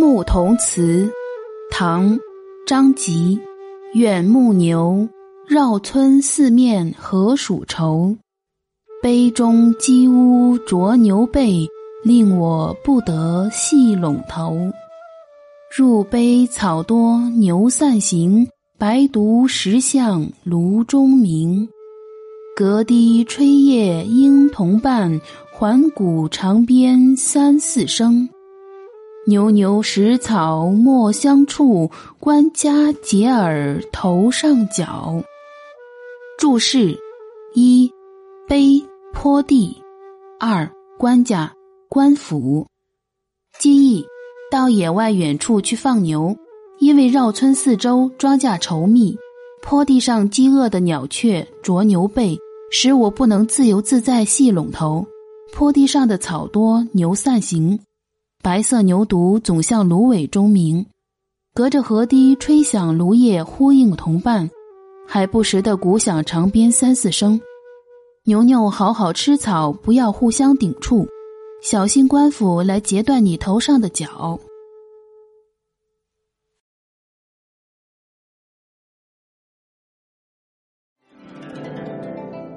牧童词》唐·张籍，远牧牛，绕村四面何属愁？杯中鸡乌啄牛背，令我不得系陇头。入杯草多牛散行，白独石向炉中鸣。隔堤吹叶莺同伴，环谷长鞭三四声。牛牛食草莫相触，官家解耳头上角。注释：一、碑坡地；二、官家官府。记忆：到野外远处去放牛，因为绕村四周庄稼稠密，坡地上饥饿的鸟雀啄牛背，使我不能自由自在系拢头。坡地上的草多，牛散行。白色牛犊总向芦苇中鸣，隔着河堤吹响芦叶呼应同伴，还不时的鼓响长鞭三四声。牛牛好好吃草，不要互相顶触，小心官府来截断你头上的角。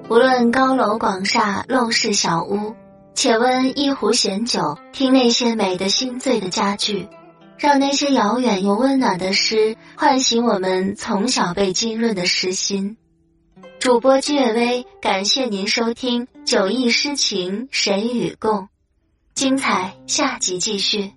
无论高楼广厦，陋室小屋。且温一壶闲酒，听那些美的心醉的佳句，让那些遥远又温暖的诗唤醒我们从小被浸润的诗心。主播季月微，感谢您收听《酒意诗情谁与共》，精彩下集继续。